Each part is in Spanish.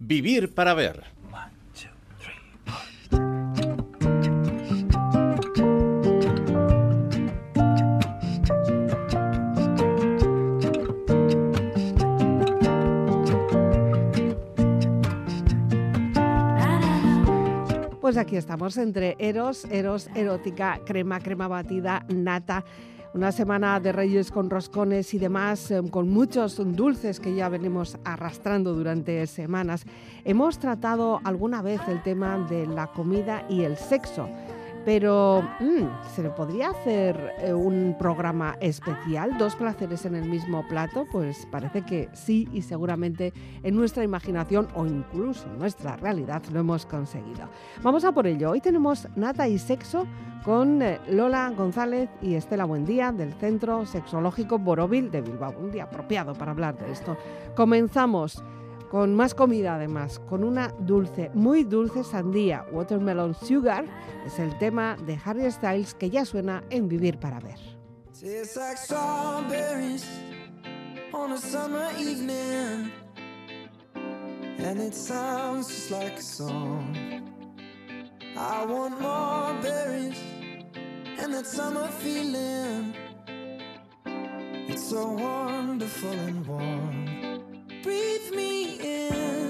Vivir para ver. Pues aquí estamos entre Eros, Eros, erótica, crema, crema batida, nata. Una semana de Reyes con roscones y demás, em, con muchos dulces que ya venimos arrastrando durante semanas. Hemos tratado alguna vez el tema de la comida y el sexo. Pero, mm, ¿se le podría hacer eh, un programa especial? ¿Dos placeres en el mismo plato? Pues parece que sí y seguramente en nuestra imaginación o incluso en nuestra realidad lo hemos conseguido. Vamos a por ello. Hoy tenemos Nata y Sexo con eh, Lola González y Estela Buendía del Centro Sexológico Borovil de Bilbao. Un día apropiado para hablar de esto. Comenzamos con más comida además, con una dulce, muy dulce sandía, Watermelon Sugar, es el tema de Harry Styles que ya suena en Vivir para Ver. On a summer evening. And it sounds just like a song. I want more berries and that summer feeling. It's so wonderful and warm Breathe me in,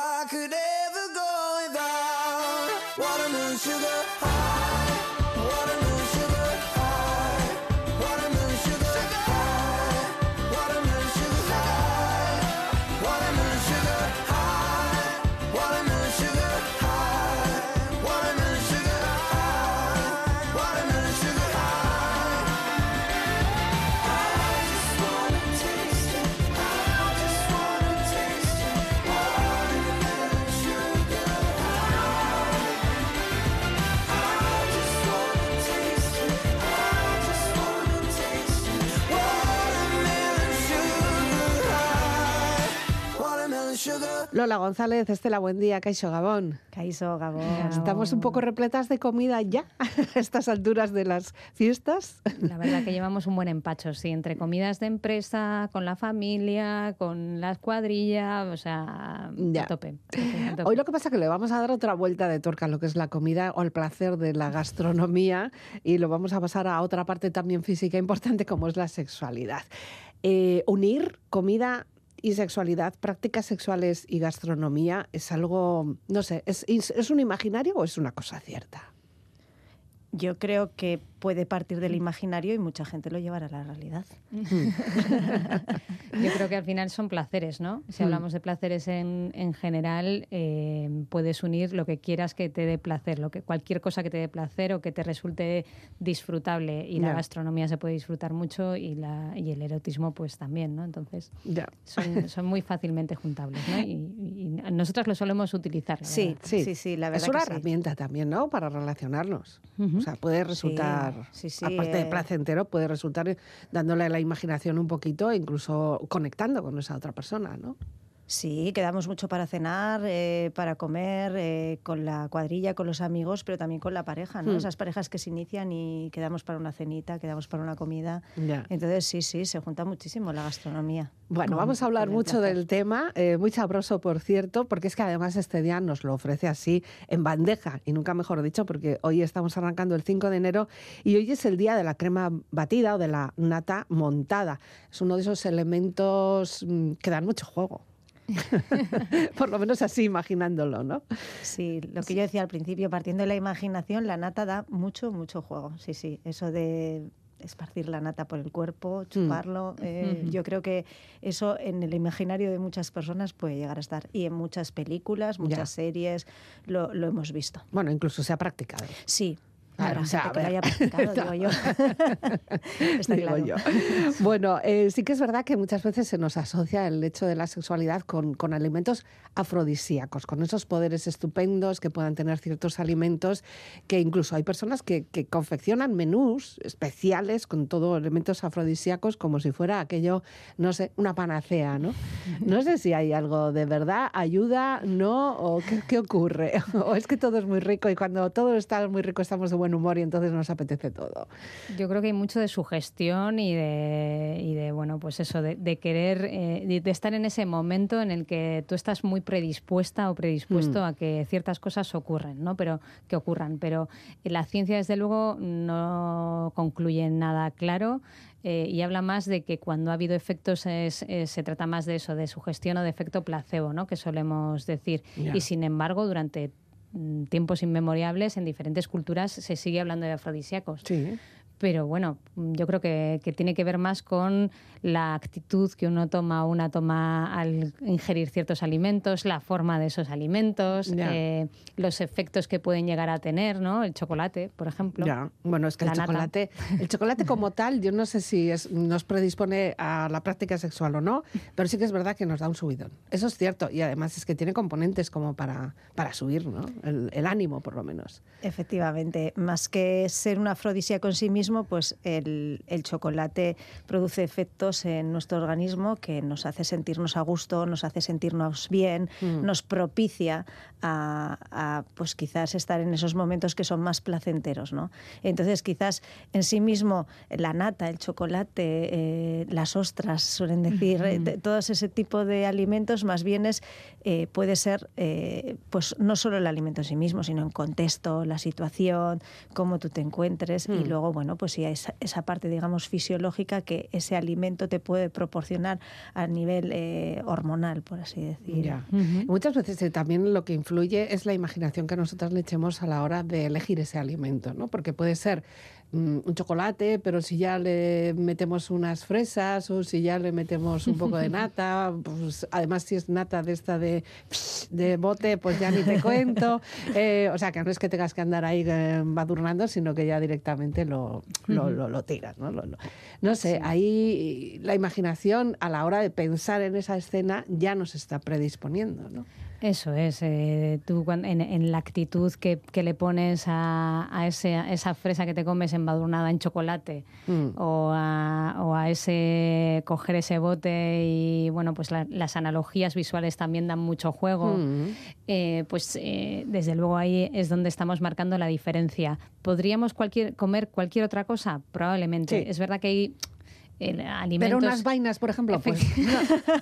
Lola González, Estela, buen día, Caixo Gabón. Caíso, Gabón. Estamos un poco repletas de comida ya a estas alturas de las fiestas. La verdad que llevamos un buen empacho, sí, entre comidas de empresa, con la familia, con la cuadrilla, o sea, Ya. a tope. a tope, a tope. Hoy lo que pasa es que le vamos a dar otra vuelta de torca a lo que es la comida o el placer de la gastronomía y lo vamos a pasar a otra parte también física importante como es la sexualidad. Eh, unir comida y sexualidad, prácticas sexuales y gastronomía es algo, no sé, ¿es, es un imaginario o es una cosa cierta? Yo creo que puede partir del imaginario y mucha gente lo llevará a la realidad. Yo creo que al final son placeres, ¿no? Si hablamos de placeres en, en general, eh, puedes unir lo que quieras que te dé placer, lo que, cualquier cosa que te dé placer o que te resulte disfrutable. Y la gastronomía se puede disfrutar mucho y, la, y el erotismo pues también, ¿no? Entonces son, son, muy fácilmente juntables, ¿no? Y, y, nosotras lo solemos utilizar. Sí, sí, sí, la verdad. Es una herramienta también, ¿no? Para relacionarnos. O sea, puede resultar, aparte de eh. placentero, puede resultar dándole a la imaginación un poquito, incluso conectando con esa otra persona, ¿no? Sí, quedamos mucho para cenar, eh, para comer, eh, con la cuadrilla, con los amigos, pero también con la pareja, ¿no? Hmm. Esas parejas que se inician y quedamos para una cenita, quedamos para una comida. Entonces, sí, sí, se junta muchísimo la gastronomía. Bueno, vamos a hablar mucho del tema, eh, muy sabroso, por cierto, porque es que además este día nos lo ofrece así en bandeja, y nunca mejor dicho, porque hoy estamos arrancando el 5 de enero y hoy es el día de la crema batida o de la nata montada. Es uno de esos elementos mm, que dan mucho juego. Por lo menos así imaginándolo, ¿no? Sí, lo que yo decía al principio, partiendo de la imaginación, la nata da mucho, mucho juego. Sí, sí, eso de esparcir la nata por el cuerpo, mm. chuparlo. Eh, yo creo que eso en el imaginario de muchas personas puede llegar a estar. Y en muchas películas, muchas series, lo, lo, hemos visto. Bueno, incluso se ha practicado. Sí, Claro, o sea, que lo haya practicado, digo yo. Está digo claro. yo. Bueno, eh, sí que es verdad que muchas veces se nos asocia el hecho de la sexualidad con, con alimentos afrodisíacos, con esos poderes estupendos que puedan tener ciertos alimentos, que incluso hay personas que, que confeccionan menús especiales con todo elementos afrodisíacos como si fuera aquello, no sé, una panacea, ¿no? No sé si hay algo de verdad, ayuda, no, o qué, qué ocurre. O es que todo es muy rico y cuando todo está muy rico estamos de buen humor y entonces nos apetece todo. Yo creo que hay mucho de sugestión y de, y de bueno, pues eso, de, querer, eh, de, estar en ese momento en el que tú estás muy predispuesta o predispuesto mm. a que ciertas cosas ocurren, ¿no? Pero que ocurran. Pero la ciencia, desde luego, no concluye nada claro. Eh, y habla más de que cuando ha habido efectos se trata más de eso, de sugestión o de efecto placebo, ¿no? que solemos decir. Y sin embargo, durante tiempos inmemoriales en diferentes culturas se sigue hablando de afrodisíacos. Sí pero bueno, yo creo que, tiene que ver más con la actitud que uno toma o una toma al ingerir ciertos alimentos, la forma de esos alimentos, eh, los efectos que pueden llegar a tener, ¿no? El chocolate, por ejemplo. Ya, bueno, es que el chocolate, el chocolate como tal, yo no sé si nos predispone a la práctica sexual o no, pero sí que es verdad que nos da un subidón. Eso es cierto, y además es que tiene componentes como para, para subir, ¿no? El, el ánimo, por lo menos. Efectivamente, más que ser una afrodisíaco en sí mismo, pues el, chocolate produce efectos en nuestro organismo que nos hace sentirnos a gusto, nos hace sentirnos bien, mm. nos propicia a, pues quizás estar en esos momentos que son más placenteros, ¿no? Entonces quizás en sí mismo la nata, el chocolate, eh, las ostras, suelen decir, eh, todos ese tipo de alimentos más bien es, eh, puede ser pues no solo el alimento en sí mismo, sino en contexto, la situación, cómo tú te encuentres y mm. luego, bueno, pues sí, esa, esa parte, digamos, fisiológica que ese alimento te puede proporcionar a nivel eh, hormonal, por así decir. Muchas veces eh, también lo que influye es la imaginación que nosotras le echemos a la hora de elegir ese alimento, ¿no? Porque puede ser un chocolate, pero si ya le metemos unas fresas o si ya le metemos un poco de nata, pues además si es nata de esta de, de bote, pues ya ni te cuento. Eh, o sea, que no es que tengas que andar ahí eh, badurnando, sino que ya directamente lo, lo, lo, tiras. ¿no? no sé, ahí la imaginación a la hora de pensar en esa escena ya nos está predisponiendo. ¿no? Eso es, eh, tú en, la actitud que, le pones a, esa fresa que te comes embadurnada en chocolate mm. o, a, ese coger ese bote y bueno, pues las analogías visuales también dan mucho juego, mm. eh, pues eh, desde luego ahí es donde estamos marcando la diferencia. ¿Podríamos cualquier, comer cualquier otra cosa? Probablemente. Es verdad que hay alimentos. Pero unas vainas, por ejemplo, pues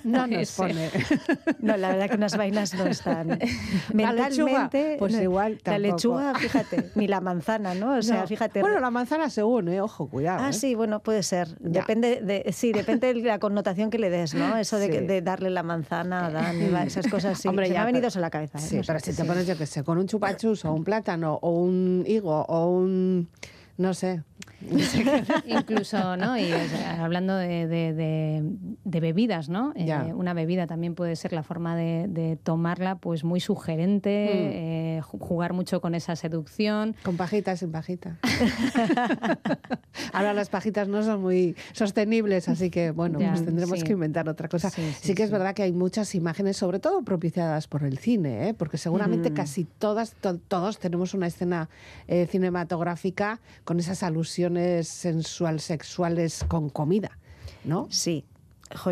no, nos pone. No, la verdad que unas vainas no están. Mentalmente, pues igual tampoco. La lechuga, fíjate, ni la manzana, ¿no? O sea, fíjate. Bueno, la manzana según, ¿eh? Ojo, cuidado. Ah, ¿eh? sí, bueno, puede ser. Depende de, sí, depende de la connotación que le des, ¿no? Eso de, darle la manzana a Dan, esas cosas sí. Hombre, ya me ha venido a la cabeza. ¿eh? Sí, pero si te pones, yo qué sé, con un chupachus o un plátano o un higo o un no sé. Incluso, ¿no? Y hablando de, bebidas, ¿no? Eh, una bebida también puede ser la forma de, tomarla, pues muy sugerente, hmm. eh, jugar mucho con esa seducción. Con pajitas, sin pajita. Ahora las pajitas no son muy sostenibles, así que bueno, pues tendremos que inventar otra cosa. Sí, que es verdad que hay muchas imágenes, sobre todo propiciadas por el cine, ¿eh? porque seguramente casi todas, todos tenemos una escena cinematográfica con esas alusiones sensual sexuales con comida, ¿no? Sí,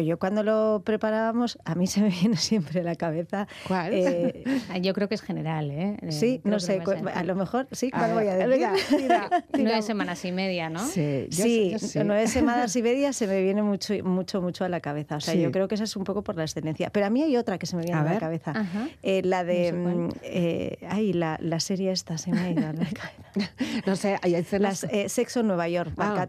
yo cuando lo preparábamos, a mí se me viene siempre a la cabeza. ¿Cuál? Eh, yo creo que es general, ¿eh? Sí, no sé, a, lo mejor, sí, ¿cuál voy a decir? Nueve semanas y media, ¿no? Sí, nueve semanas y media se me viene mucho, mucho, mucho a la cabeza. O sea, yo creo que esa es un poco por la excelencia. Pero a mí hay otra que se me viene a, la cabeza. Eh, la de. No eh, ay, la, la, serie esta se me ha ido a la cabeza. no sé, hay escenas. Las, Sexo en Nueva York, ah,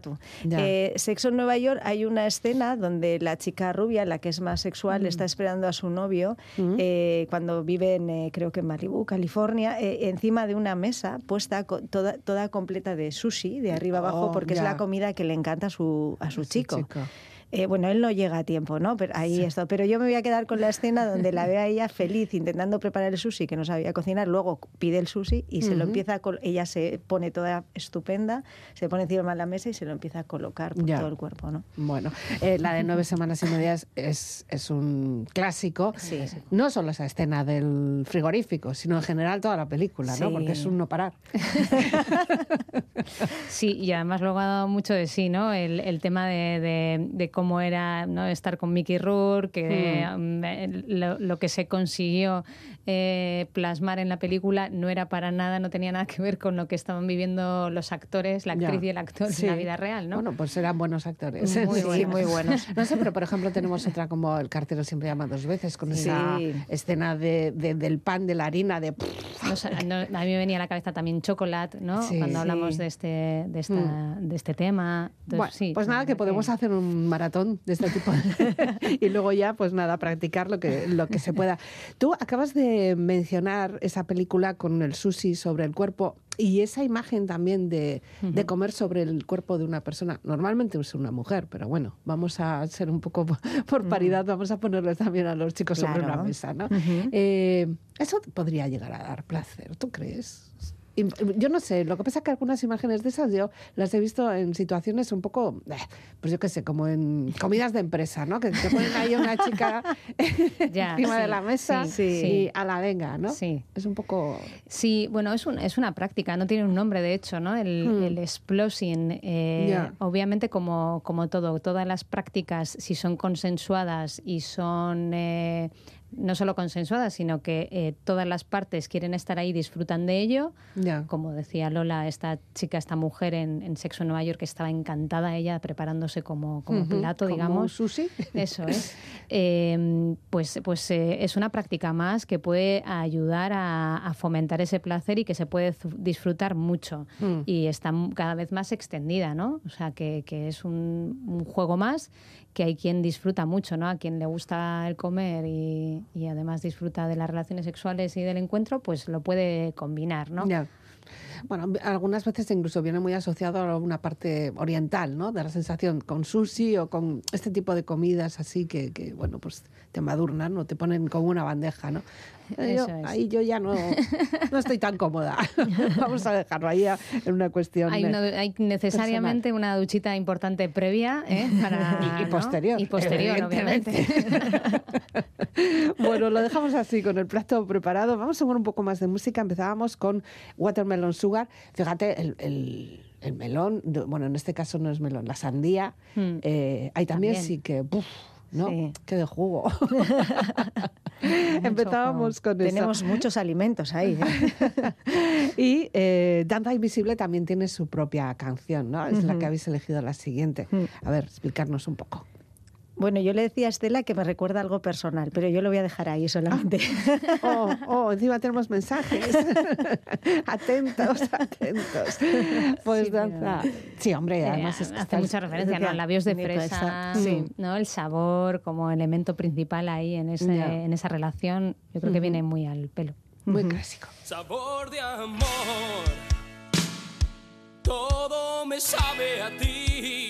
Sexo en Nueva York, hay una escena donde la chica rubia, la que es más sexual, está esperando a su novio eh, cuando vive en, eh, creo que en Malibu, California, eh, encima de una mesa puesta toda, toda completa de sushi, de arriba abajo, oh, porque es la comida que le encanta a su, a su chico. Eh, bueno, él no llega a tiempo, ¿no? Pero ahí esto. Pero yo me voy a quedar con la escena donde la ve a ella feliz intentando preparar el sushi que no sabía cocinar, luego pide el sushi y se lo empieza a ella se pone toda estupenda, se pone encima de la mesa y se lo empieza a colocar por todo el cuerpo, ¿no? Bueno, eh, la de nueve semanas y medias es, es un clásico. Sí. No solo esa escena del frigorífico, sino en general toda la película, ¿no? Porque es un no parar. sí, y además luego ha dado mucho de sí, ¿no? El, el tema de, de, de cómo era ¿no? estar con Mickey Rourke, hmm. um, lo, que se consiguió eh, plasmar en la película no era para nada, no tenía nada que ver con lo que estaban viviendo los actores, la actriz y el actor en la vida real, ¿no? Bueno, pues eran buenos actores. Muy, buenos. muy buenos. No sé, pero por ejemplo tenemos otra como El cartero siempre llama dos veces, con esa escena de, del pan, de la harina, de... a mí me venía a la cabeza también Chocolate, ¿no? Cuando hablamos de este, de, esta, hmm. de este tema. pues nada, que podemos hacer un maratón de este tipo. y luego ya, pues nada, practicar lo que, lo que se pueda. Tú acabas de mencionar esa película con el sushi sobre el cuerpo y esa imagen también de, de, comer sobre el cuerpo de una persona. Normalmente es una mujer, pero bueno, vamos a ser un poco por paridad, vamos a ponerles también a los chicos sobre una mesa, ¿no? Eh, eso podría llegar a dar placer, ¿tú crees? Yo no sé, lo que pasa es que algunas imágenes de esas yo las he visto en situaciones un poco, eh, pues yo qué sé, como en comidas de empresa, ¿no? Que te ponen ahí una chica encima de la mesa y a la venga, ¿no? Sí. Es un poco... Sí, bueno, es, un, es una práctica, no tiene un nombre de hecho, ¿no? El, hmm. el explosing, eh, obviamente como, como todo, todas las prácticas, si son consensuadas y son... Eh, no solo consensuada, sino que eh, todas las partes quieren estar ahí, disfrutan de ello. Como decía Lola, esta chica, esta mujer en, Sexo en Nueva York, que estaba encantada ella preparándose como, como plato, digamos. sushi. Eso es. Em, pues pues eh, es una práctica más que puede ayudar a, fomentar ese placer y que se puede disfrutar mucho. Mm. Y está cada vez más extendida, ¿no? O sea, que, es un, un juego más que hay quien disfruta mucho, ¿no? A quien le gusta el comer y, además disfruta de las relaciones sexuales y del encuentro, pues lo puede combinar, ¿no? Bueno, algunas veces incluso viene muy asociado a una parte oriental, ¿no? De la sensación con sushi o con este tipo de comidas así que, que bueno, pues te madurnan o te ponen como una bandeja, ¿no? Ahí yo ya no, no estoy tan cómoda. Vamos a dejarlo ahí en una cuestión. Hay, hay necesariamente una duchita importante previa ¿eh? y, posterior. Y posterior, obviamente. bueno, lo dejamos así con el plato preparado. Vamos a ver un poco más de música. Empezábamos con Watermelon Sugar. Fíjate, el, el, melón, bueno, en este caso no es melón, la sandía. Eh, hay también, sí que. ¿No? Sí. Qué de jugo. Empezábamos con eso. Tenemos muchos alimentos ahí. ¿eh? y eh, Danza Invisible también tiene su propia canción, ¿no? Es la que habéis elegido la siguiente. Mm. A ver, explicarnos un poco. Bueno, yo le decía a Estela que me recuerda algo personal, pero yo lo voy a dejar ahí solamente. Oh, oh, encima tenemos mensajes. atentos, atentos. Pues danza. Sí, hombre, además es hace mucha referencia a labios de fresa, sí. ¿no? El sabor como elemento principal ahí en, ese, en esa relación, yo creo que viene muy al pelo. Muy clásico. Sabor de amor. Todo me sabe a ti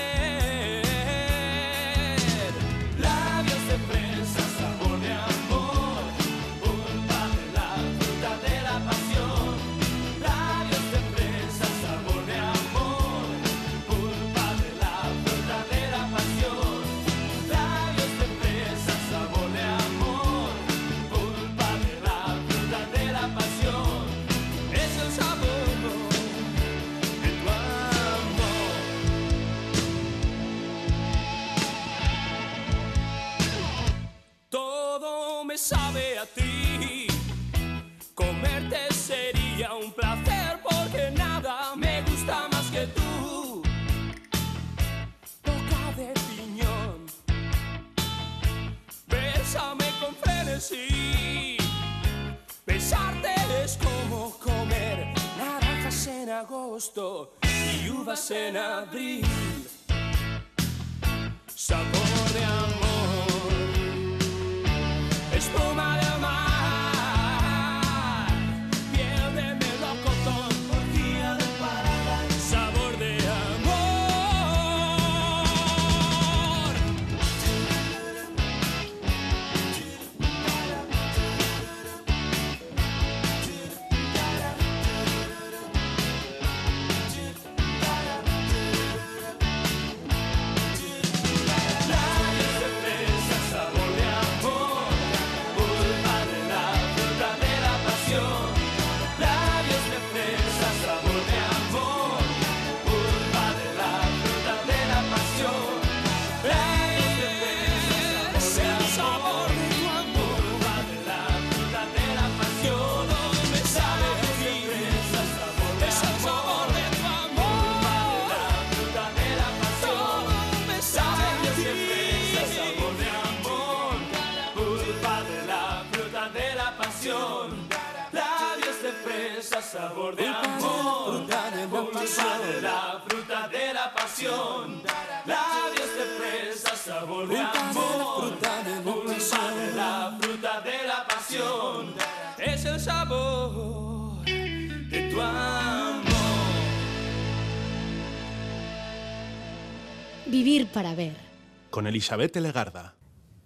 Agosto y uvas en abril. Sabor de amor, espuma sabor de amor, pulpa de la fruta de la pasión, labios de fresa, sabor de amor, pulpa de la fruta de la pasión, es el sabor de tu amor. Vivir para ver. Con Elizabeth Legarda.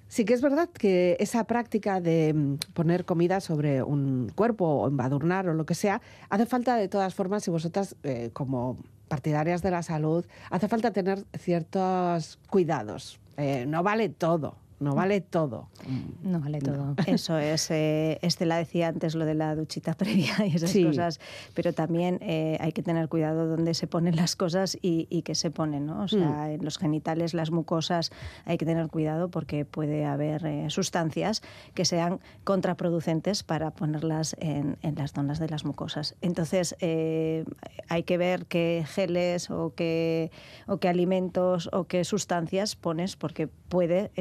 Sí que es verdad que esa práctica de mm, poner comida sobre un cuerpo o embadurnar o lo que sea, hace falta de todas formas, y vosotras eh, como partidarias de la salud, hace falta tener ciertos cuidados. Eh, no vale todo, no vale todo. No vale todo. Eso es. Eh, Estela decía antes lo de la duchita previa y esas cosas, pero también eh, hay que tener cuidado dónde se ponen las cosas y, y qué se ponen, ¿no? O sea, mm. en los genitales, las mucosas, hay que tener cuidado porque puede haber eh, sustancias que sean contraproducentes para ponerlas en, en, las zonas de las mucosas. Entonces, hay que ver qué geles o qué, o qué alimentos o qué sustancias pones porque puede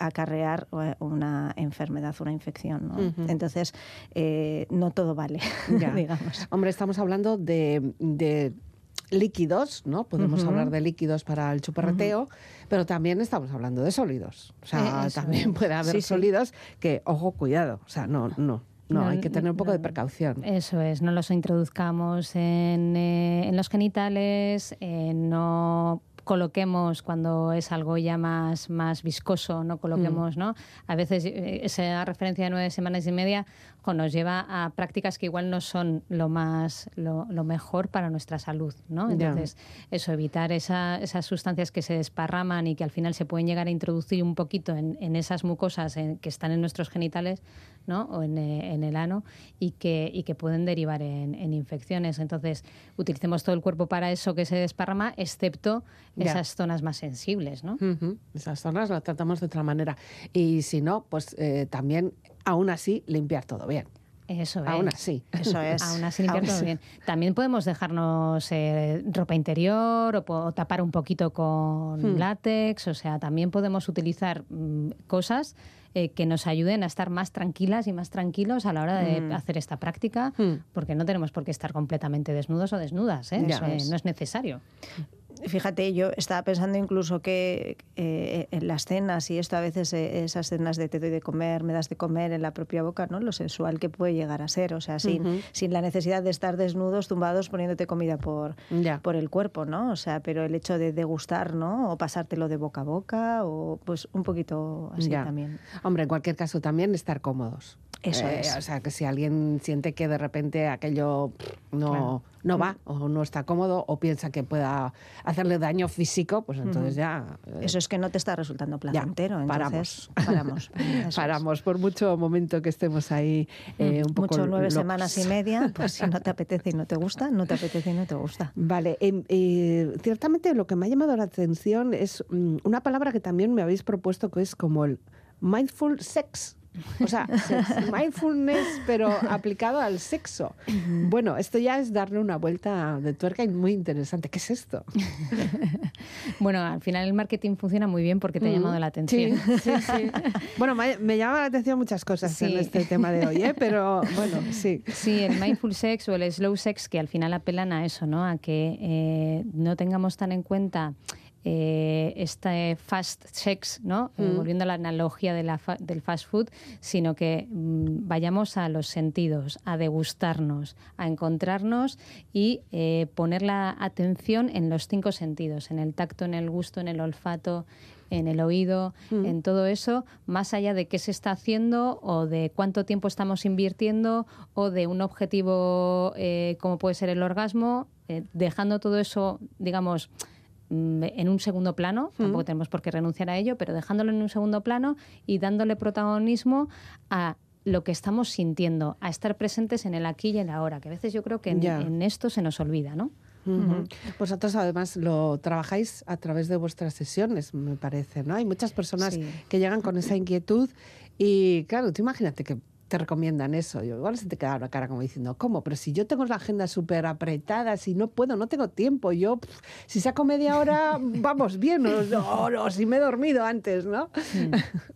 acarrear eh, una enfermedad, una infección. ¿no? Entonces, eh, no todo vale, digamos. Hombre, estamos hablando de, de líquidos, ¿no? Podemos hablar de líquidos para el chuparreteo, pero también estamos hablando de sólidos. O sea, Eh, también puede haber sólidos que, ojo, cuidado. O sea, no, no. No, No, hay que tener un poco de precaución. Eso es, no los introduzcamos en, eh, en los genitales, eh, no coloquemos cuando es algo ya más, más viscoso, no coloquemos, ¿no? A veces eh, esa referencia de nueve semanas y media nos lleva a prácticas que igual no son lo más lo, lo mejor para nuestra salud, ¿no? Entonces, eso, evitar esa- esas sustancias que se desparraman y que al final se pueden llegar a introducir un poquito en, en esas mucosas en- que están en nuestros genitales, ¿no? O en, eh, en el ano y que, y que pueden derivar en, infecciones. Entonces, utilicemos todo el cuerpo para eso que se desparrama, excepto esas zonas más sensibles, ¿no? Esas zonas las tratamos de otra manera. Y si no, pues eh, también, aún así, limpiar todo bien. Eso es. Aún así. Eso es. Aún así limpiar todo bien. También podemos dejarnos eh, ropa interior o, tapar un poquito con Hmm. látex. O sea, también podemos utilizar mm, cosas eh, que nos ayuden a estar más tranquilas y más tranquilos a la hora de Hmm. hacer esta práctica, Hmm. porque no tenemos por qué estar completamente desnudos o desnudas. ¿eh? Eso, no es necesario. Fíjate, yo estaba pensando incluso que eh, en las cenas y esto a veces eh, esas cenas de te doy de comer, me das de comer en la propia boca, ¿no? Lo sensual que puede llegar a ser, o sea, sin, sin la necesidad de estar desnudos, tumbados, poniéndote comida por, Ya. por el cuerpo, ¿no? O sea, pero el hecho de degustar, ¿no? O pasártelo de boca a boca, o pues un poquito así Ya. también. Hombre, en cualquier caso también estar cómodos. Eso Eh, es. O sea, que si alguien siente que de repente aquello no, Claro. no va o no está cómodo o piensa que pueda hacerle daño físico, pues entonces ya... eh, Eso es que no te está resultando placentero, entonces paramos. paramos. Eso es. Paramos por mucho momento que estemos ahí eh, un poco Mucho nueve locos. semanas y media, pues si no te apetece y no te gusta, no te apetece y no te gusta. Vale, em, eh, ciertamente lo que me ha llamado la atención es mm, una palabra que también me habéis propuesto que es como el mindful sex. O sea, mindfulness, pero aplicado al sexo. Bueno, esto ya es darle una vuelta de tuerca y muy interesante. ¿Qué es esto? Bueno, al final el marketing funciona muy bien porque te ha llamado la Sí, atención. sí, sí. Bueno, me, me llama la atención muchas cosas Sí. en este tema de hoy, ¿eh? pero bueno, sí. Sí, el mindful sex o el slow sex que al final apelan a eso, ¿no? A que eh, no tengamos tan en cuenta eh, este fast sex, ¿no? Eh, volviendo a la analogía de la fa- del fast food, sino que mm, vayamos a los sentidos, a degustarnos, a encontrarnos y eh, poner la atención en los cinco sentidos, en el tacto, en el gusto, en el olfato, en el oído, en todo eso, más allá de qué se está haciendo o de cuánto tiempo estamos invirtiendo o de un objetivo eh, como puede ser el orgasmo, eh, dejando todo eso, digamos, mm, en un segundo plano, tampoco tenemos por qué renunciar a ello, pero dejándolo en un segundo plano y dándole protagonismo a lo que estamos sintiendo, a estar presentes en el aquí y en el ahora, que a veces yo creo que en, esto se nos olvida, ¿no? Ujú. Vosotros además lo trabajáis a través de vuestras sesiones, me parece, ¿no? Hay muchas personas Sí. que llegan con esa inquietud y claro, tú imagínate que te recomiendan eso. Yo, igual se te queda la cara como diciendo, ¿cómo? Pero si yo tengo la agenda súper apretada, si no puedo, no tengo tiempo. Yo, si saco media hora, vamos bien. O, o- o si me he dormido antes, ¿no?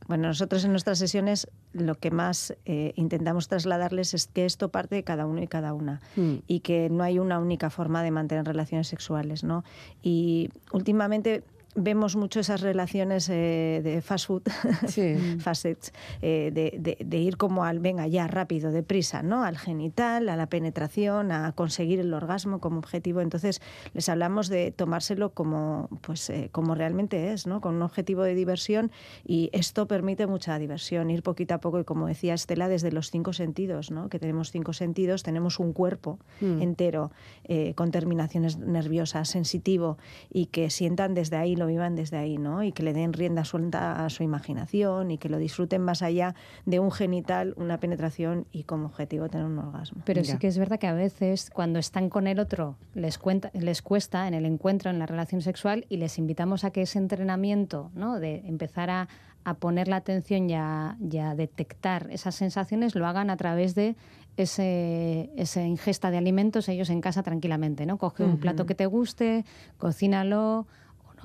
Bueno, nosotros en nuestras sesiones lo que más eh, intentamos trasladarles es que esto parte de cada uno y cada una Mm. y que no hay una única forma de mantener relaciones sexuales, ¿no? Y últimamente vemos mucho esas relaciones eh, de fast food, Sí. fast sex, eh, de, de- de ir como al venga ya rápido, deprisa, ¿no? Al genital, a la penetración, a conseguir el orgasmo como objetivo. Entonces les hablamos de tomárselo como, pues, eh, como realmente es, ¿no? Con un objetivo de diversión y esto permite mucha diversión, ir poquito a poco y como decía Estela, desde los cinco sentidos, ¿no? Que tenemos cinco sentidos, tenemos un cuerpo entero eh, con terminaciones nerviosas, sensitivo y que sientan desde ahí, lo vivan desde ahí, ¿no? Y que le den rienda suelta a su imaginación y que lo disfruten más allá de un genital, una penetración y como objetivo tener un orgasmo. Pero sí que es verdad que a veces cuando están con el otro les, cuenta, les cuesta en el encuentro, en la relación sexual, y les invitamos a que ese entrenamiento, ¿no? de empezar a, a poner la atención y a, y a detectar esas sensaciones, lo hagan a través de ese, esa ingesta de alimentos ellos en casa tranquilamente. ¿no? Coge un plato que te guste, cocínalo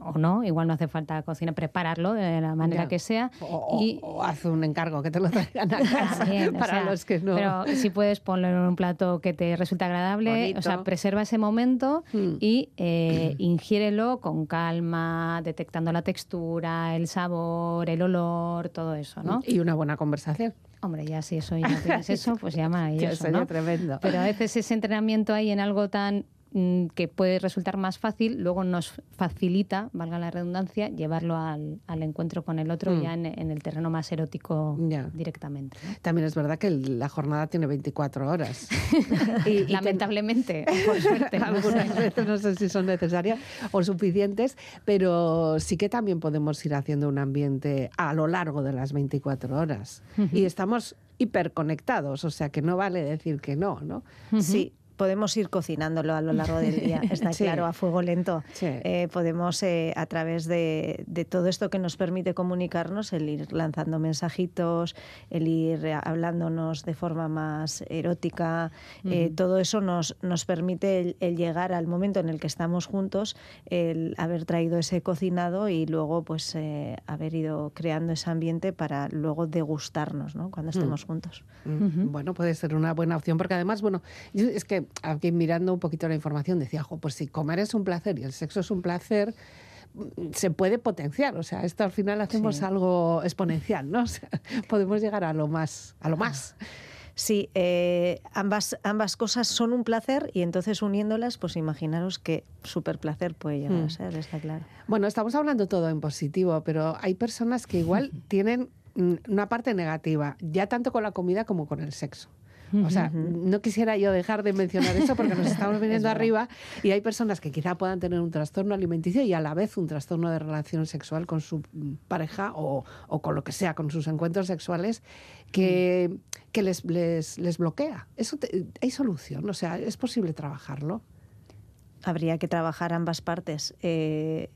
o no o igual no hace falta cocinar, prepararlo de la manera que sea. O, y, haz un encargo que te lo traigan a casa para los que no. Pero si puedes poner en un plato que te resulta agradable, o sea, preserva ese momento mm. y eh, ingiérelo con calma, detectando la textura, el sabor, el olor, todo eso, ¿no? Y una buena conversación. Hombre, ya si eso ya tienes eso, pues llama y eso, ¿no? tremendo. Pero a veces ese entrenamiento ahí en algo tan que puede resultar más fácil, luego nos facilita, valga la redundancia, llevarlo al, encuentro con el otro mm. ya en, el terreno más erótico directamente. También es verdad que la jornada tiene 24 horas. y, Lamentablemente, por suerte. Algunas veces no sé si son necesarias o suficientes, pero sí que también podemos ir haciendo un ambiente a lo largo de las 24 horas. Y estamos hiperconectados, o sea que no vale decir que no, ¿no? Sí, podemos ir cocinándolo a lo largo del día, está claro, a fuego lento. Eh, podemos, eh, a través de, todo esto que nos permite comunicarnos, el ir lanzando mensajitos, el ir hablándonos de forma más erótica, eh, todo eso nos, nos permite el, llegar al momento en el que estamos juntos, el haber traído ese cocinado y luego pues haber ido creando ese ambiente para luego degustarnos ¿no? cuando estemos juntos. Bueno, puede ser una buena opción porque además, bueno, es que aquí mirando un poquito la información decía, pues si comer es un placer y el sexo es un placer, se puede potenciar, o sea, esto al final hacemos algo exponencial, ¿no? podemos llegar a lo más, a lo más. Sí, eh, ambas, ambas cosas son un placer y entonces uniéndolas, pues imaginaros qué súper placer puede llegar a mm. ser, está claro. Bueno, estamos hablando todo en positivo, pero hay personas que igual tienen una parte negativa, ya tanto con la comida como con el sexo. O sea, no quisiera yo dejar de mencionar eso porque nos estamos viniendo arriba y hay personas que quizá puedan tener un trastorno alimenticio y a la vez un trastorno de relación sexual con su pareja o, con lo que sea, con sus encuentros sexuales, que, que les, les, les, bloquea. Eso ¿Hay solución? O sea, ¿es posible trabajarlo? Habría que trabajar ambas partes. Eh,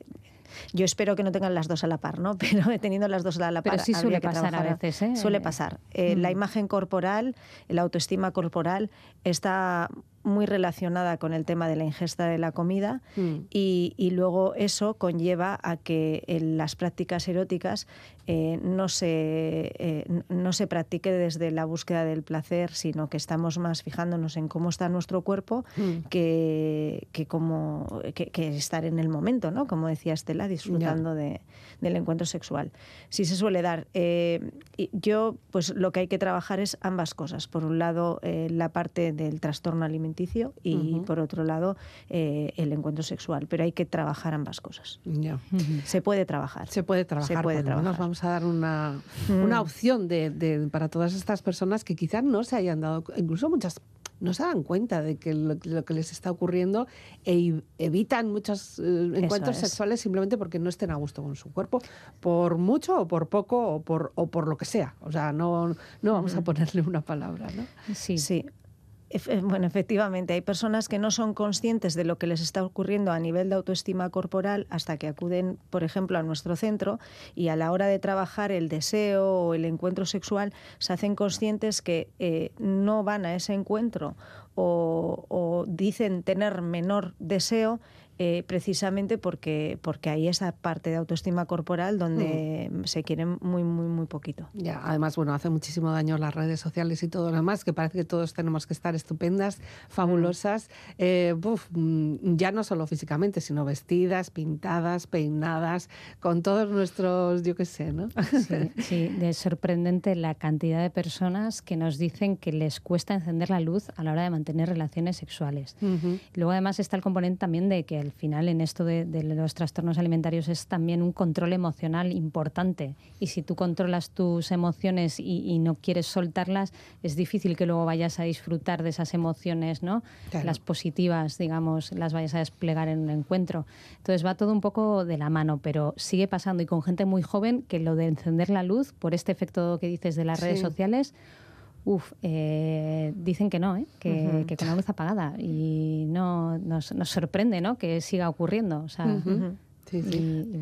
yo espero que no tengan las dos a la par, ¿no? Pero teniendo las dos a la par. Pero sí suele pasar a veces, ¿eh? Suele pasar. Eh, la mm. imagen corporal, la autoestima corporal está muy relacionada con el tema de la ingesta de la comida mm. y, luego eso conlleva a que en las prácticas eróticas eh, no, se, eh, no se practique desde la búsqueda del placer, sino que estamos más fijándonos en cómo está nuestro cuerpo mm. que, que, como, que, estar en el momento, ¿no? como decía Estela, disfrutando de, del encuentro sexual. Si se suele dar. Eh, yo, pues lo que hay que trabajar es ambas cosas. Por un lado, la parte del trastorno alimentario y por otro lado eh, el encuentro sexual. Pero hay que trabajar ambas cosas. Se puede trabajar. Se puede trabajar. Se puede trabajar. Nos vamos a dar una, una opción de, para todas estas personas que quizás no se hayan dado, incluso muchas no se dan cuenta de que lo, que les está ocurriendo e evitan muchos eh, encuentros sexuales simplemente porque no estén a gusto con su cuerpo, por mucho o por poco o por, o por lo que sea. O sea, no, no vamos a ponerle una palabra, ¿no? Sí, sí. Bueno, efectivamente, hay personas que no son conscientes de lo que les está ocurriendo a nivel de autoestima corporal hasta que acuden, por ejemplo, a nuestro centro y a la hora de trabajar el deseo o el encuentro sexual se hacen conscientes que eh, no van a ese encuentro o, o dicen tener menor deseo eh, precisamente porque, porque hay esa parte de autoestima corporal donde mm. se quiere muy, muy, muy poquito. Ya, además, bueno, hace muchísimo daño las redes sociales y todo lo demás, que parece que todos tenemos que estar estupendas, fabulosas, eh, mm, ya no solo físicamente, sino vestidas, pintadas, peinadas, con todos nuestros, yo qué sé, ¿no? Sí, sí, es sorprendente la cantidad de personas que nos dicen que les cuesta encender la luz a la hora de mantener relaciones sexuales. Luego, además, está el componente también de que al final en esto de, los trastornos alimentarios es también un control emocional importante. Y si tú controlas tus emociones y, no quieres soltarlas, es difícil que luego vayas a disfrutar de esas emociones, ¿no? Las positivas, digamos, las vayas a desplegar en un encuentro. Entonces va todo un poco de la mano, pero sigue pasando y con gente muy joven que lo de encender la luz, por este efecto que dices de las redes sociales, Uf, eh, dicen que no, ¿eh? que, con la luz apagada. Y no nos, sorprende ¿no? que siga ocurriendo. O sea,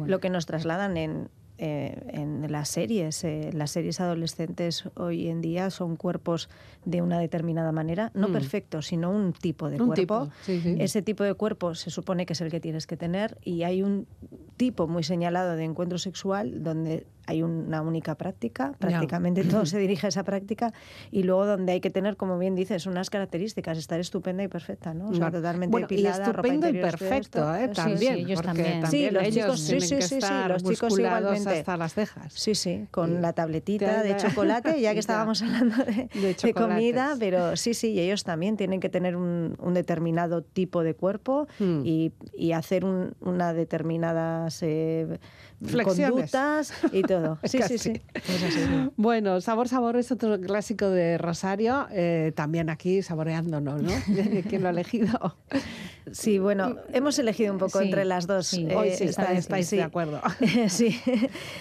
Lo que nos trasladan en, eh, en las series. Eh, las series adolescentes hoy en día son cuerpos de una determinada manera, no mm. perfectos, sino un tipo de cuerpo. Ese tipo de cuerpo se supone que es el que tienes que tener y hay un tipo muy señalado de encuentro sexual donde hay una única práctica, prácticamente todo se dirige a esa práctica, y luego donde hay que tener, como bien dices, unas características, estar estupenda y perfecta, ¿no? O sea, totalmente bueno, depilada, y estupendo y perfecto, ¿eh? También, sí, ellos también. Sí, los ellos chicos, sí, sí, sí, sí, los chicos musculados igualmente. hasta las cejas. Sí, sí, con Y la tabletita de chocolate, ya que estábamos hablando de, De de chocolates. comida, pero sí, sí, y ellos también tienen que tener un, un determinado tipo de cuerpo Hmm. y, y hacer un- una determinadas eh, conductas y todo. Sí, sí, sí. Es así. Bueno, Sabor Sabor es otro clásico de Rosario, eh, también aquí saboreándonos, ¿no? ¿Quién lo ha elegido? Sí, bueno, hemos elegido un poco Sí, entre las dos. sí. Hoy sí, vez, estáis sí. de acuerdo. sí,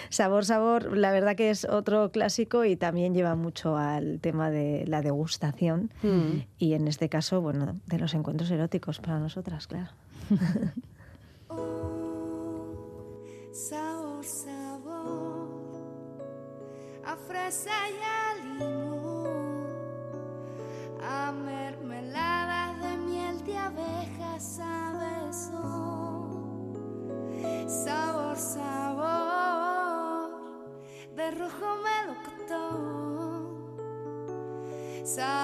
sabor, sabor, la verdad que es otro clásico y también lleva mucho al tema de la degustación Mm. y en este caso, bueno, de los encuentros eróticos para nosotras, claro. Sabor, sabor, a fresa y a limón, a mermelada de miel de abejas a beso. Sabor, sabor, de rojo melocotón. Sabe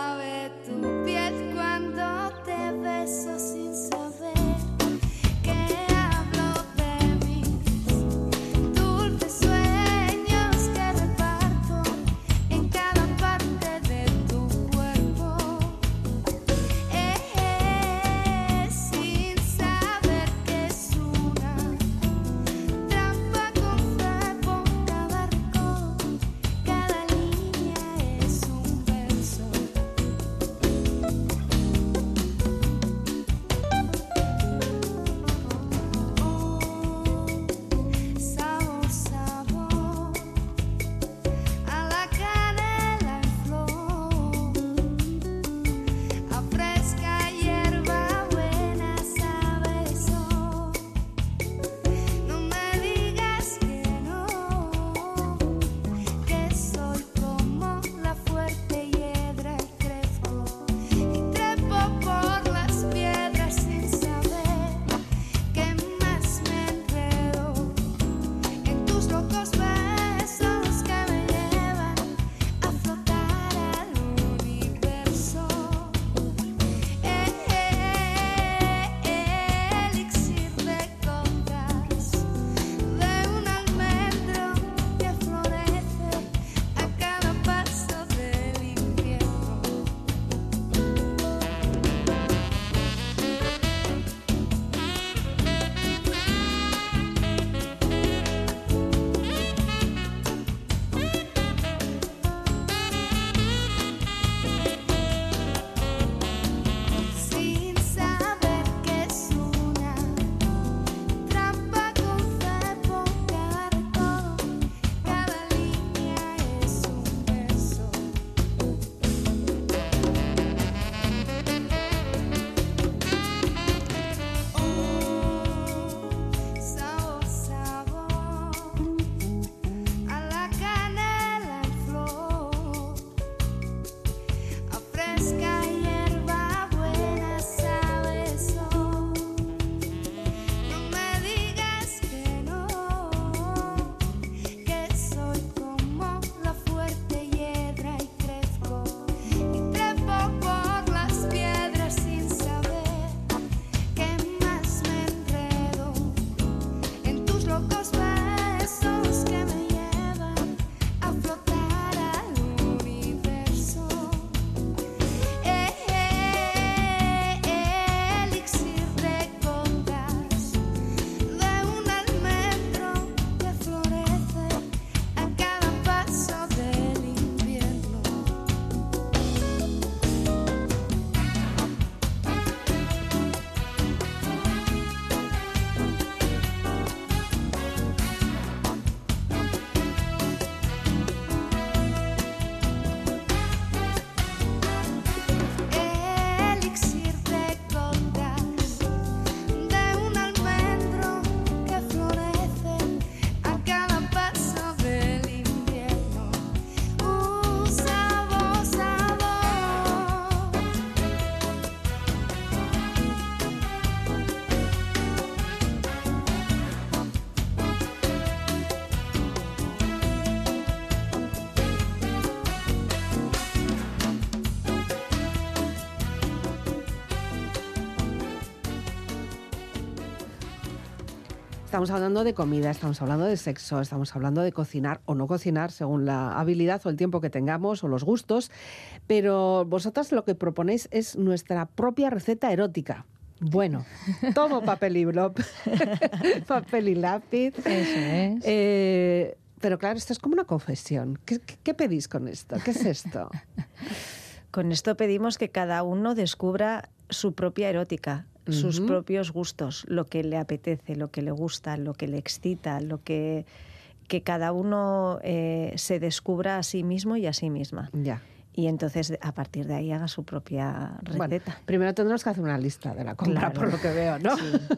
Estamos hablando de comida, estamos hablando de sexo, estamos hablando de cocinar o no cocinar según la habilidad o el tiempo que tengamos o los gustos, pero vosotras lo que proponéis es nuestra propia receta erótica. Bueno, tomo papel y blop, papel y lápiz. Eso es. Eh, pero claro, esto es como una confesión. ¿Qué, qué- qué pedís con esto? ¿Qué es esto? Con esto pedimos que cada uno descubra su propia erótica, sus propios gustos, lo que le apetece, lo que le gusta, lo que le excita, lo que que cada uno eh, se descubra a sí mismo y a sí misma. ya. Y entonces a partir de ahí haga su propia Bueno, receta. primero tendremos que hacer una lista de la compra, Claro. por lo que veo, ¿no?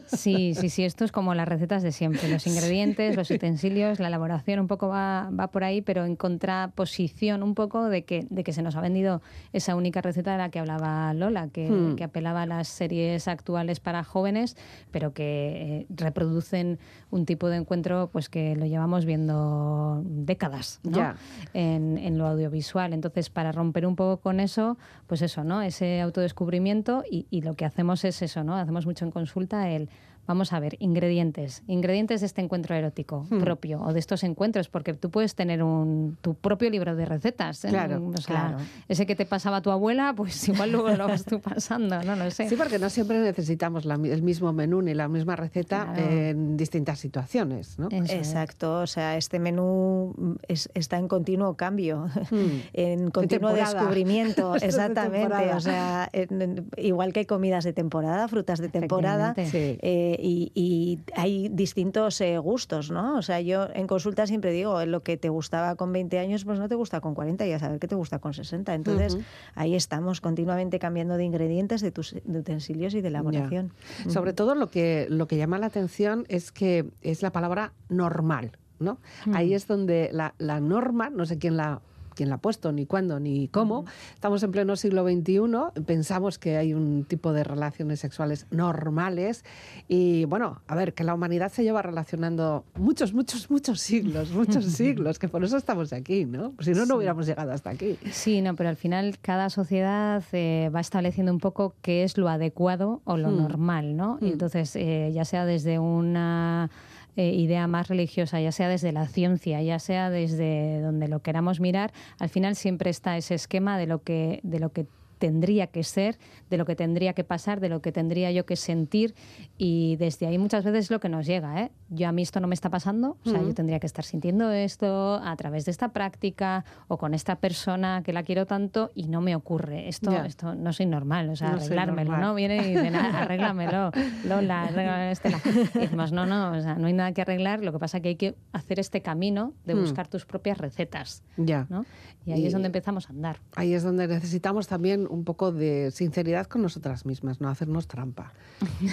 Sí, sí, sí, esto es como las recetas de siempre. Los ingredientes, los utensilios, la elaboración un poco va, va por ahí, pero en contraposición un poco de que, de que se nos ha vendido esa única receta de la que hablaba Lola, que, Hmm. que apelaba a las series actuales para jóvenes, pero que eh, reproducen un tipo de encuentro pues que lo llevamos viendo décadas ¿no? Ya. en, en lo audiovisual. Entonces, para romper un poco con eso, pues eso, ¿no? Ese autodescubrimiento y, y lo que hacemos es eso, ¿no? Hacemos mucho en consulta el Vamos a ver, ingredientes. Ingredientes de este encuentro erótico Hmm. propio o de estos encuentros, porque tú puedes tener un, tu propio libro de recetas. ¿eh? Claro, O sea, claro. Ese que te pasaba tu abuela, pues igual luego lo vas tú pasando, no lo sé. Sí, porque no siempre necesitamos la el mismo menú ni la misma receta Claro. en distintas situaciones, ¿no? Eso es. Exacto, o sea, este menú es- está en continuo cambio, en continuo descubrimiento, de exactamente. O sea, en- en- igual que hay comidas de temporada, frutas de temporada. Sí. eh, y, y hay distintos eh, gustos, ¿no? O sea, yo en consulta siempre digo, lo que te gustaba con 20 años, pues no te gusta con 40 y a saber qué te gusta con 60. Entonces, ahí estamos continuamente cambiando de ingredientes, de, tus, de utensilios y de elaboración. Sobre todo lo que, lo que llama la atención es que es la palabra normal, ¿no? Ahí es donde la, la norma, no sé quién la quién la ha puesto, ni cuándo, ni cómo. Estamos en pleno siglo XXI, pensamos que hay un tipo de relaciones sexuales normales y bueno, a ver, que la humanidad se lleva relacionando muchos, muchos, muchos siglos, muchos siglos, que por eso estamos aquí, ¿no? Si no, no hubiéramos llegado hasta aquí. Sí, no, pero al final cada sociedad eh, va estableciendo un poco qué es lo adecuado o lo Hmm. normal, ¿no? Y Hmm. entonces, eh, ya sea desde una eh, idea más religiosa, ya sea desde la ciencia, ya sea desde donde lo queramos mirar, al final siempre está ese esquema de lo que, de lo que tendría que ser, de lo que tendría que pasar, de lo que tendría yo que sentir y desde ahí muchas veces es lo que nos llega. ¿eh? Yo a mí esto no me está pasando, o sea, Ujú. yo tendría que estar sintiendo esto a través de esta práctica o con esta persona que la quiero tanto y no me ocurre. Esto, Ya. esto no soy normal, o sea, No arreglármelo. ¿no? Viene y dicen, "Ah, arréglamelo, Lola, arréglamelo, Estela. Y decimos, no, no, o sea, no hay nada que arreglar, lo que pasa es que hay que hacer este camino de Hmm. buscar tus propias recetas, Ya. ¿no? Y ahí Y- es donde empezamos a andar. Ahí es donde necesitamos también un poco de sinceridad con nosotras mismas, no hacernos trampa.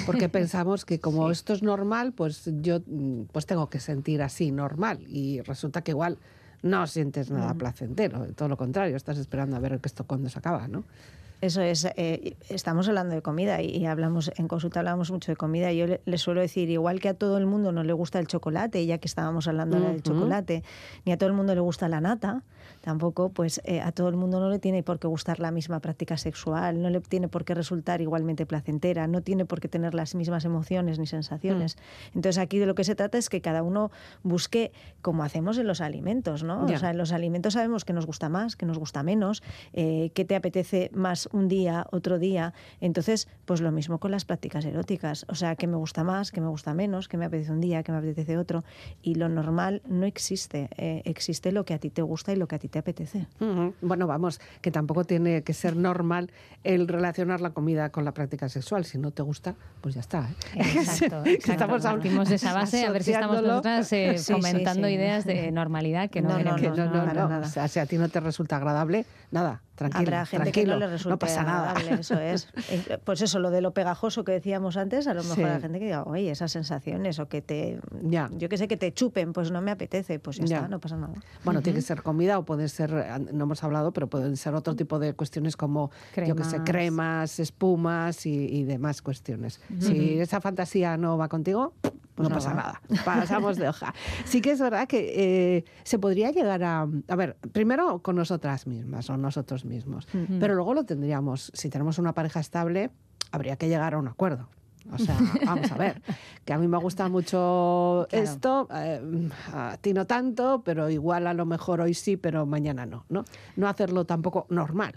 Porque pensamos que como esto es normal, pues yo mm, pues tengo que sentir así normal y resulta que igual no sientes nada placentero, todo lo contrario, estás esperando a ver que esto cuándo se acaba, ¿no? Eso es, eh, estamos hablando de comida y, y hablamos en consulta hablamos mucho de comida. Yo le, le suelo decir, igual que a todo el mundo no le gusta el chocolate, ya que estábamos hablando del chocolate, ni a todo el mundo le gusta la nata, tampoco, pues eh, a todo el mundo no le tiene por qué gustar la misma práctica sexual, no le tiene por qué resultar igualmente placentera, no tiene por qué tener las mismas emociones ni sensaciones. Entonces aquí de lo que se trata es que cada uno busque como hacemos en los alimentos, ¿no? O sea, en los alimentos sabemos que nos gusta más, que nos gusta menos, eh, qué te apetece más un día, otro día. Entonces, pues lo mismo con las prácticas eróticas. O sea, que me gusta más, que me gusta menos, que me apetece un día, que me apetece otro. Y lo normal no existe. eh, existe lo que a ti te gusta y lo que a ti te apetece. Bueno, vamos, que tampoco tiene que ser normal el relacionar la comida con la práctica sexual. Si no te gusta, pues ya está. ¿eh? Exacto, estamos Partimos de esa base a ver si estamos nosotras eh, Sí, fomentando sí. ideas de normalidad que no, No, no, no, nada. O sea, si a ti no te resulta agradable, nada. Habrá gente tranquilo, que no le resulte pasa nada. agradable, eso es. Eh, Pues eso, lo de lo pegajoso que decíamos antes, a lo mejor Sí. la gente que diga, oye, esas sensaciones o que te, Ya. yo que sé, que te chupen, pues no me apetece, pues ya, Ya. está, no pasa nada. Bueno, tiene que ser comida o puede ser, no hemos hablado, pero pueden ser otro tipo de cuestiones como, yo que sé, Cremas. cremas, espumas y, y demás cuestiones. Si esa fantasía no va contigo, pues no, no pasa nada. Pasamos de hoja. Sí que es verdad que eh, se podría llegar a... A ver, primero con nosotras mismas o nosotros mismos, pero luego lo tendríamos, si tenemos una pareja estable, habría que llegar a un acuerdo. O sea, vamos a ver, que a mí me gusta mucho Claro. esto, eh, a ti no tanto, pero igual a lo mejor hoy sí, pero mañana no, ¿no? No hacerlo tampoco normal.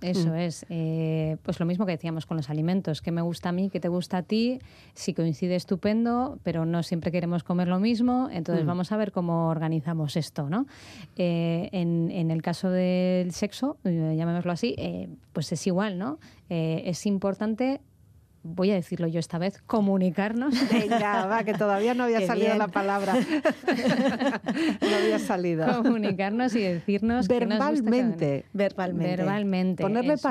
Eso Mm. es. Eh, pues lo mismo que decíamos con los alimentos. que me gusta a mí? que te gusta a ti? Si coincide, estupendo, pero no siempre queremos comer lo mismo. Entonces Mm. vamos a ver cómo organizamos esto. ¿no? Eh, en, en el caso del sexo, llamémoslo así, eh, pues es igual. ¿no? Es importante, voy a decirlo yo esta vez, comunicarnos. Venga, va, que todavía no había Qué salido bien. la palabra. no había salido. comunicarnos y decirnos qué nos gusta. Verbalmente. Verbalmente. Verbalmente. Ponerle eso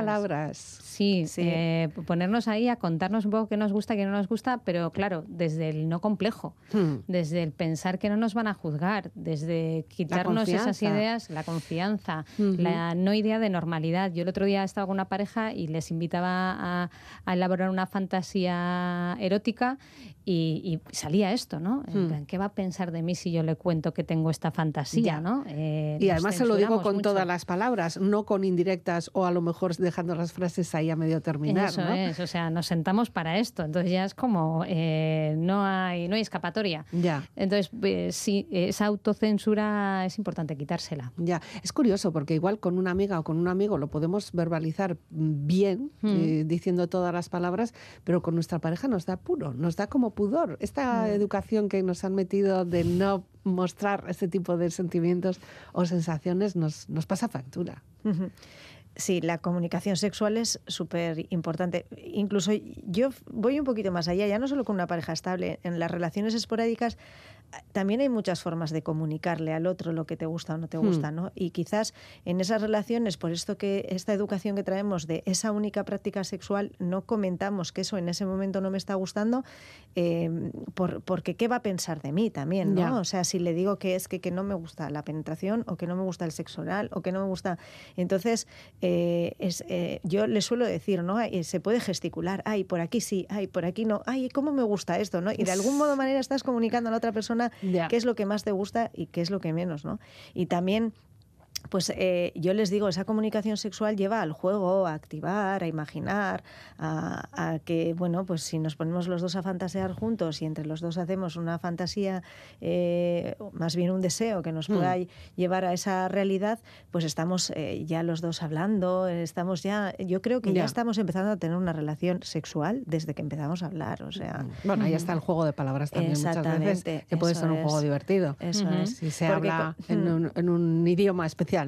es. Sí, Sí. eh, ponernos ahí a contarnos un poco qué nos gusta, qué no nos gusta, pero claro, desde el no complejo, Hmm. desde el pensar que no nos van a juzgar, desde quitarnos esas ideas, la confianza, la no idea de normalidad. Yo el otro día estaba con una pareja y les invitaba a, a elaborar una fantasía erótica y, y salía esto, ¿no? En Hmm. plan, ¿Qué va a pensar de mí si yo le cuento que tengo esta fantasía, Ya. no? Eh, Y además se lo digo con mucho. todas las palabras, no con indirectas o a lo mejor dejando las frases ahí a medio terminar. Eso ¿no? es, o sea, nos sentamos para esto, entonces ya es como eh, no hay no hay escapatoria. Ya. Entonces, eh, sí, esa autocensura es importante quitársela. Ya, es curioso porque igual con una amiga o con un amigo lo podemos verbalizar bien, Mm. eh, diciendo todas las palabras, pero con nuestra pareja nos da puro, nos da como pudor. Esta Mm. educación que nos han metido de no mostrar ese tipo de sentimientos o sensaciones nos, nos pasa factura. Ujú. Sí, la comunicación sexual es súper importante. Incluso yo voy un poquito más allá, ya no solo con una pareja estable, en las relaciones esporádicas también hay muchas formas de comunicarle al otro lo que te gusta o no te Hmm. gusta, ¿no? Y quizás en esas relaciones, por esto que esta educación que traemos de esa única práctica sexual, no comentamos que eso en ese momento no me está gustando, eh, por- porque qué va a pensar de mí también, ¿no? Ya. O sea, si le digo que es que, que no me gusta la penetración o que no me gusta el sexo oral o que no me gusta... Entonces, eh, es, eh, yo le suelo decir, ¿no? Ay, se puede gesticular, ay, por aquí sí, ay, por aquí no, ay, ¿cómo me gusta esto? ¿no? Y de algún modo manera estás comunicando a la otra persona Qué es lo que más te gusta y qué es lo que menos, ¿no? Y también pues eh, yo les digo, esa comunicación sexual lleva al juego, a activar, a imaginar, a, a que, bueno, pues si nos ponemos los dos a fantasear juntos y entre los dos hacemos una fantasía, eh, más bien un deseo que nos pueda llevar a esa realidad, pues estamos eh, ya los dos hablando, estamos ya, yo creo que ya. Ya. estamos empezando a tener una relación sexual desde que empezamos a hablar, o sea... Bueno, ahí está el juego de palabras también muchas veces, que puede ser un juego es. divertido. Eso es. Si se Porque habla en Mm. un, en un idioma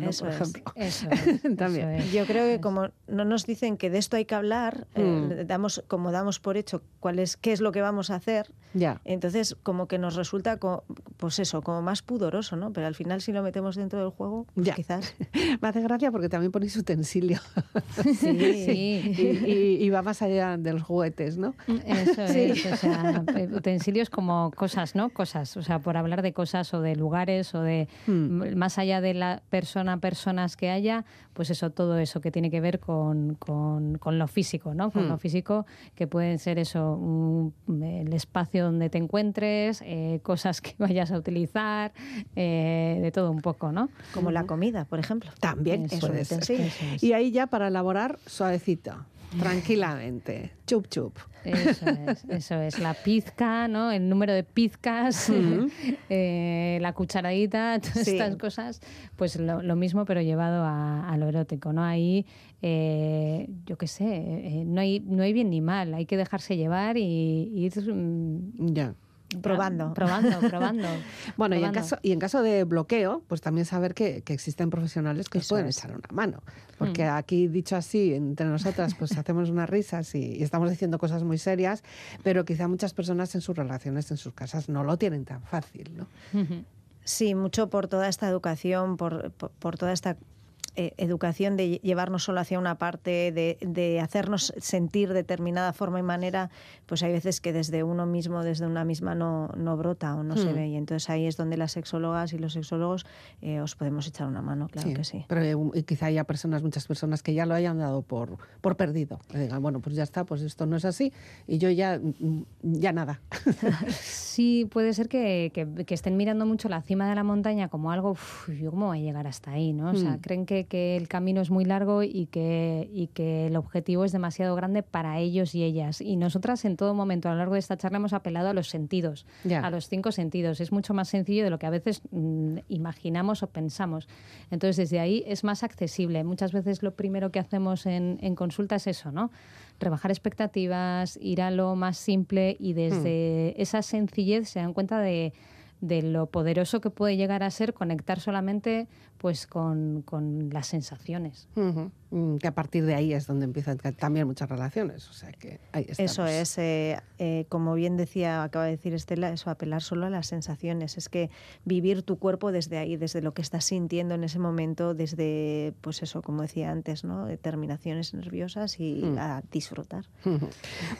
Eso por es. ejemplo. Eso es, También. eso es. Yo creo que como no nos dicen que de esto hay que hablar, eh, Mm. damos como damos por hecho cuál es qué es lo que vamos a hacer, Ya. entonces como que nos resulta co- pues eso, como más pudoroso, ¿no? Pero al final si lo metemos dentro del juego, pues Ya. quizás Me hace gracia porque también ponéis utensilio. Sí, y, y- y va más allá de los juguetes, ¿no? Eso Sí. es, o sea, eh, utensilios como cosas, ¿no? Cosas, o sea, por hablar de cosas o de lugares o de Hmm. m- más allá de la persona, personas que haya, pues eso, todo eso que tiene que ver con, con- con lo físico, ¿no? Con Hmm. lo físico que pueden ser eso, un- el espacio donde te encuentres, eh, cosas que vayas a utilizar, eh, de todo un poco, ¿no? como la comida, por ejemplo. También, Eso eso es, es. sí. Eso es. Y ahí ya para elaborar suavecito, tranquilamente, chup chup. Eso es, eso es. La pizca, ¿no? El número de pizcas, eh, la cucharadita, todas Sí. estas cosas, pues lo, lo mismo, pero llevado a, a lo erótico, ¿no? Ahí, eh, yo qué sé, eh, no, hay, no hay bien ni mal, hay que dejarse llevar y, y ir mm, Ya. Probando. Probando, probando. Bueno, y en, caso, y en caso de bloqueo, pues también saber que, que existen profesionales que os pueden es. echar una mano. Porque Mm. aquí, dicho así, entre nosotras, pues hacemos unas risas y, y estamos diciendo cosas muy serias, pero quizá muchas personas en sus relaciones, en sus casas, no lo tienen tan fácil, ¿no? Sí, mucho por toda esta educación, por, por, por toda esta eh, educación de llevarnos solo hacia una parte, de, de hacernos sentir determinada forma y manera, pues hay veces que desde uno mismo, desde una misma, no, no brota o no se Hmm. ve. Y entonces ahí es donde las sexólogas y los sexólogos eh, os podemos echar una mano, claro que sí. Pero eh, quizá haya personas, muchas personas que ya lo hayan dado por, por perdido. Que digan, bueno, pues ya está, pues esto no es así y yo ya, ya nada. Sí, puede ser que, que- que estén mirando mucho la cima de la montaña como algo, "Uf, ¿yo cómo voy a llegar hasta ahí? ¿no? O sea, Mm. creen que, que, que el camino es muy largo y que, y que el objetivo es demasiado grande para ellos y ellas. Y nosotras en todo momento a lo largo de esta charla hemos apelado a los sentidos, a los cinco sentidos. Es mucho más sencillo de lo que a veces mm, imaginamos o pensamos. Entonces desde ahí es más accesible. Muchas veces lo primero que hacemos en, en consulta es eso, ¿no? Rebajar expectativas, ir a lo más simple y desde esa sencillez se dan cuenta de de lo poderoso que puede llegar a ser conectar solamente pues con, con las sensaciones. Que a partir de ahí es donde empiezan también muchas relaciones. O sea que ahí. Eso es, eh, eh, como bien decía, acaba de decir Estela, eso, apelar solo a las sensaciones. Es que vivir tu cuerpo desde ahí, desde lo que estás sintiendo en ese momento, desde, pues eso, como decía antes, ¿no? De terminaciones nerviosas y Mm. a disfrutar.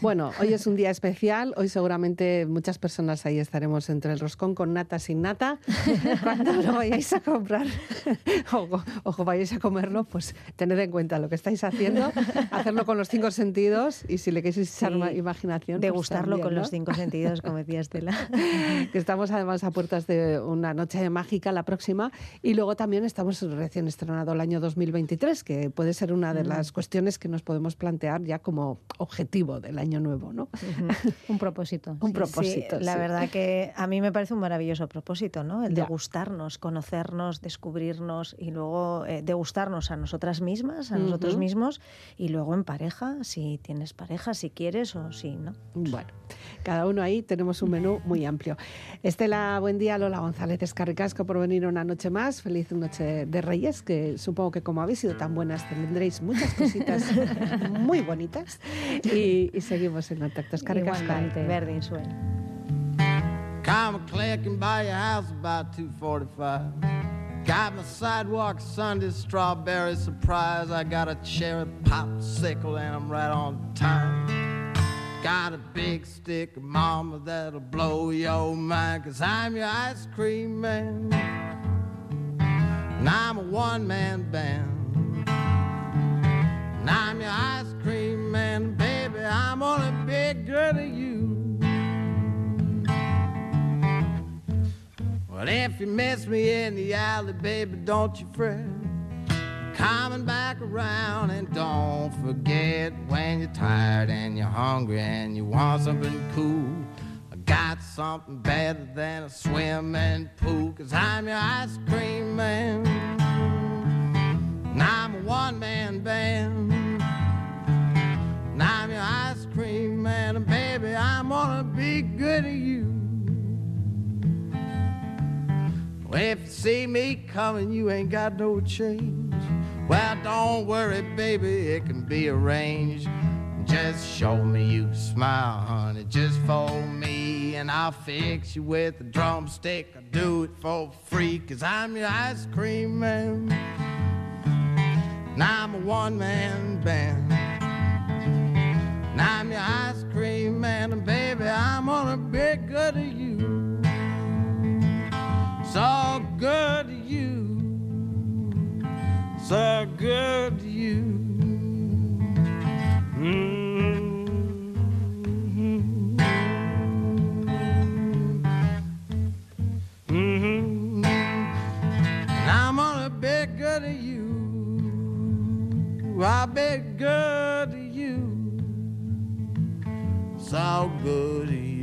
Bueno, hoy es un día especial. Hoy seguramente muchas personas ahí estaremos entre el roscón con nata sin nata. Cuando lo vayáis a comprar o, o vayáis a comerlo, pues tened en cuenta lo que estáis haciendo, hacerlo con los cinco sentidos y si le queréis echar Sí, imaginación. pues Degustarlo también, con ¿no? los cinco sentidos, como decía Estela. que estamos además a puertas de una noche mágica la próxima y luego también estamos recién estrenado el año 2023 que puede ser una Mm. de las cuestiones que nos podemos plantear ya como objetivo del año nuevo, ¿no? Un propósito. Un Sí, propósito. sí, la verdad que a mí me parece un maravilloso propósito, ¿no? El Ya. de gustarnos, conocernos, descubrirnos y luego eh, degustarnos a nosotras mismas, a nosotros Ujú. mismos y luego en pareja, si tienes pareja, si quieres o si no. Bueno, cada uno ahí tenemos un menú muy amplio. Estela, buen día. Lola González Escarricasco por venir una noche más. Feliz noche de Reyes, que supongo que como habéis sido tan buenas tendréis muchas cositas muy bonitas. Y, y seguimos en contacto. Escarricasco. Igualmente. Verdin sueño. Come a clicking by your house about 245. Got my sidewalk Sunday strawberry surprise. I got a cherry popsicle and I'm right on time. Got a big stick of mama that'll blow your mind. Cause I'm your ice cream man. And I'm a one man band. And I'm your ice cream man. Baby, I'm only good to you. Well, if you miss me in the alley, baby, don't you fret. Coming back around, and don't forget when you're tired and you're hungry and you want something cool. I got something better than a swimming pool, cause I'm your ice cream man. And I'm a one man band. And I'm your ice cream man, and baby, I'm gonna be good to you. If you see me coming, you ain't got no change. Well, don't worry, baby, it can be arranged. Just show me you smile, honey, just for me. And I'll fix you with a drumstick. I'll do it for free, cause I'm your ice cream man. And I'm a one man band. And I'm your ice cream man, and baby, I'm gonna be good to you so good to you, so good to you. Mhm. Mhm. And I'm gonna be good to you. I'll be good to you, so good to you.